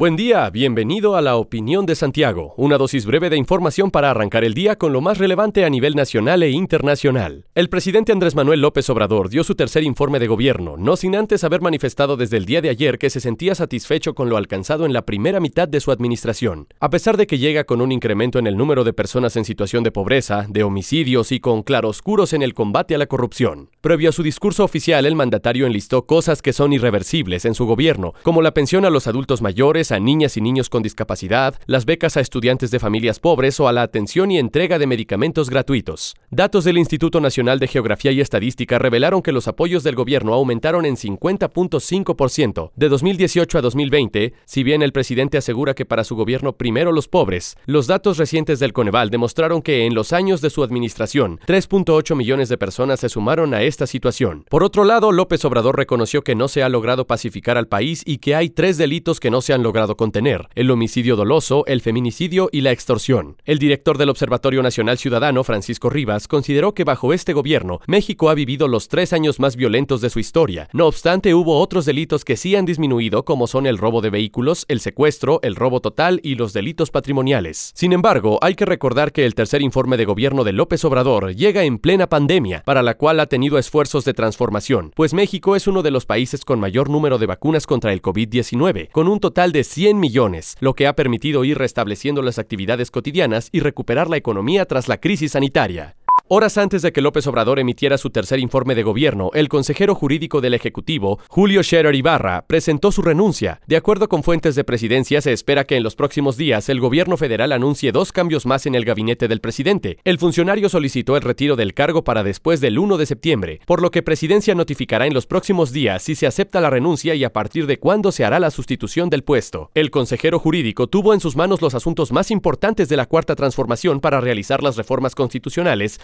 Buen día, bienvenido a la Opinión de Santiago, una dosis breve de información para arrancar el día con lo más relevante a nivel nacional e internacional. El presidente Andrés Manuel López Obrador dio su tercer informe de gobierno, no sin antes haber manifestado desde el día de ayer que se sentía satisfecho con lo alcanzado en la primera mitad de su administración. A pesar de que llega con un incremento en el número de personas en situación de pobreza, de homicidios y con claroscuros en el combate a la corrupción. Previo a su discurso oficial, el mandatario enlistó cosas que son irreversibles en su gobierno, como la pensión a los adultos mayores, a niñas y niños con discapacidad, las becas a estudiantes de familias pobres o a la atención y entrega de medicamentos gratuitos. Datos del Instituto Nacional de Geografía y Estadística revelaron que los apoyos del gobierno aumentaron en 50.5% de 2018 a 2020, si bien el presidente asegura que para su gobierno primero los pobres. Los datos recientes del Coneval demostraron que en los años de su administración, 3.8 millones de personas se sumaron a esta situación. Por otro lado, López Obrador reconoció que no se ha logrado pacificar al país y que hay tres delitos que no se han logrado contener, el homicidio doloso, el feminicidio y la extorsión. El director del Observatorio Nacional Ciudadano, Francisco Rivas, consideró que bajo este gobierno, México ha vivido los tres años más violentos de su historia. No obstante, hubo otros delitos que sí han disminuido, como son el robo de vehículos, el secuestro, el robo total y los delitos patrimoniales. Sin embargo, hay que recordar que el tercer informe de gobierno de López Obrador llega en plena pandemia, para la cual ha tenido esfuerzos de transformación, pues México es uno de los países con mayor número de vacunas contra el COVID-19, con un total de 100 millones, lo que ha permitido ir restableciendo las actividades cotidianas y recuperar la economía tras la crisis sanitaria. Horas antes de que López Obrador emitiera su tercer informe de gobierno, el consejero jurídico del Ejecutivo, Julio Scherer Ibarra, presentó su renuncia. De acuerdo con fuentes de presidencia, se espera que en los próximos días el gobierno federal anuncie dos cambios más en el gabinete del presidente. El funcionario solicitó el retiro del cargo para después del 1 de septiembre, por lo que presidencia notificará en los próximos días si se acepta la renuncia y a partir de cuándo se hará la sustitución del puesto. El consejero jurídico tuvo en sus manos los asuntos más importantes de la cuarta transformación para realizar las reformas constitucionales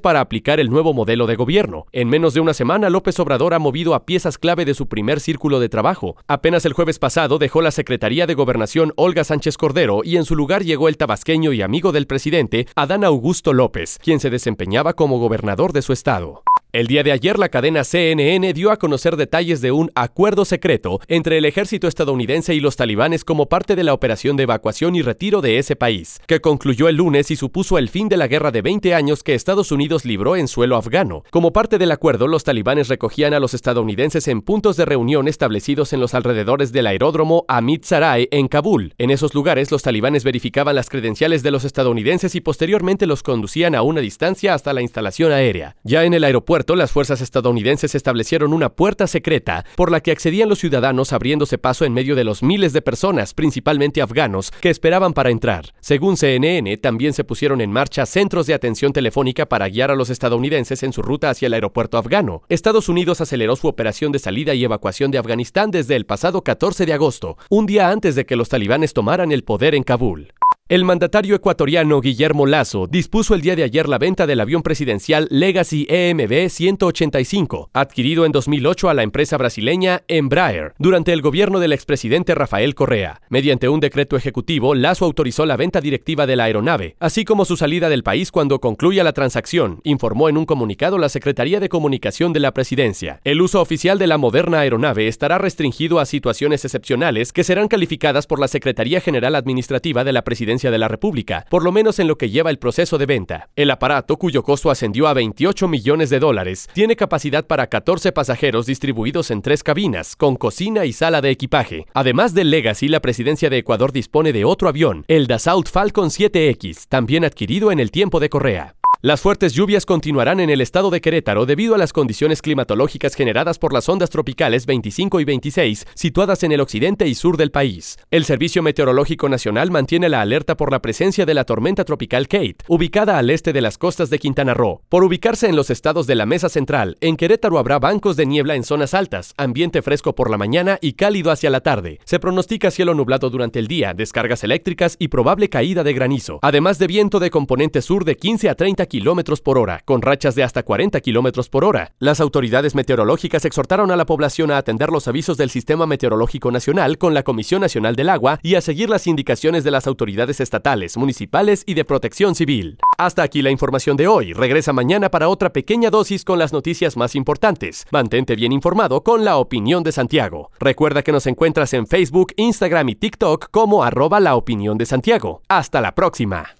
para aplicar el nuevo modelo de gobierno. En menos de una semana, López Obrador ha movido a piezas clave de su primer círculo de trabajo. Apenas el jueves pasado dejó la Secretaría de Gobernación Olga Sánchez Cordero y en su lugar llegó el tabasqueño y amigo del presidente, Adán Augusto López, quien se desempeñaba como gobernador de su estado. El día de ayer la cadena CNN dio a conocer detalles de un acuerdo secreto entre el ejército estadounidense y los talibanes como parte de la operación de evacuación y retiro de ese país, que concluyó el lunes y supuso el fin de la guerra de 20 años que Estados Unidos libró en suelo afgano. Como parte del acuerdo, los talibanes recogían a los estadounidenses en puntos de reunión establecidos en los alrededores del aeródromo Amit Sarai en Kabul. En esos lugares, los talibanes verificaban las credenciales de los estadounidenses y posteriormente los conducían a una distancia hasta la instalación aérea. Ya en el aeropuerto, las fuerzas estadounidenses establecieron una puerta secreta por la que accedían los ciudadanos abriéndose paso en medio de los miles de personas, principalmente afganos, que esperaban para entrar. Según CNN, también se pusieron en marcha centros de atención telefónica para guiar a los estadounidenses en su ruta hacia el aeropuerto afgano. Estados Unidos aceleró su operación de salida y evacuación de Afganistán desde el pasado 14 de agosto, un día antes de que los talibanes tomaran el poder en Kabul. El mandatario ecuatoriano Guillermo Lazo dispuso el día de ayer la venta del avión presidencial Legacy EMB 185, adquirido en 2008 a la empresa brasileña Embraer, durante el gobierno del expresidente Rafael Correa. Mediante un decreto ejecutivo, Lazo autorizó la venta directiva de la aeronave, así como su salida del país cuando concluya la transacción, informó en un comunicado la Secretaría de Comunicación de la Presidencia. El uso oficial de la moderna aeronave estará restringido a situaciones excepcionales que serán calificadas por la Secretaría General Administrativa de la De la República, por lo menos en lo que lleva el proceso de venta. El aparato, cuyo costo ascendió a 28 millones de dólares, tiene capacidad para 14 pasajeros distribuidos en tres cabinas, con cocina y sala de equipaje. Además del Legacy, la presidencia de Ecuador dispone de otro avión, el Dassault Falcon 7X, también adquirido en el tiempo de Correa. Las fuertes lluvias continuarán en el estado de Querétaro debido a las condiciones climatológicas generadas por las ondas tropicales 25 y 26 situadas en el occidente y sur del país. El Servicio Meteorológico Nacional mantiene la alerta por la presencia de la tormenta tropical Kate, ubicada al este de las costas de Quintana Roo. Por ubicarse en los estados de la Mesa Central, en Querétaro habrá bancos de niebla en zonas altas, ambiente fresco por la mañana y cálido hacia la tarde. Se pronostica cielo nublado durante el día, descargas eléctricas y probable caída de granizo, además de viento de componente sur de 15 a 30 kilómetros por hora, con rachas de hasta 40 kilómetros por hora. Las autoridades meteorológicas exhortaron a la población a atender los avisos del Sistema Meteorológico Nacional con la Comisión Nacional del Agua y a seguir las indicaciones de las autoridades estatales, municipales y de protección civil. Hasta aquí la información de hoy. Regresa mañana para otra pequeña dosis con las noticias más importantes. Mantente bien informado con la opinión de Santiago. Recuerda que nos encuentras en Facebook, Instagram y TikTok como arroba la opinión de Santiago. Hasta la próxima.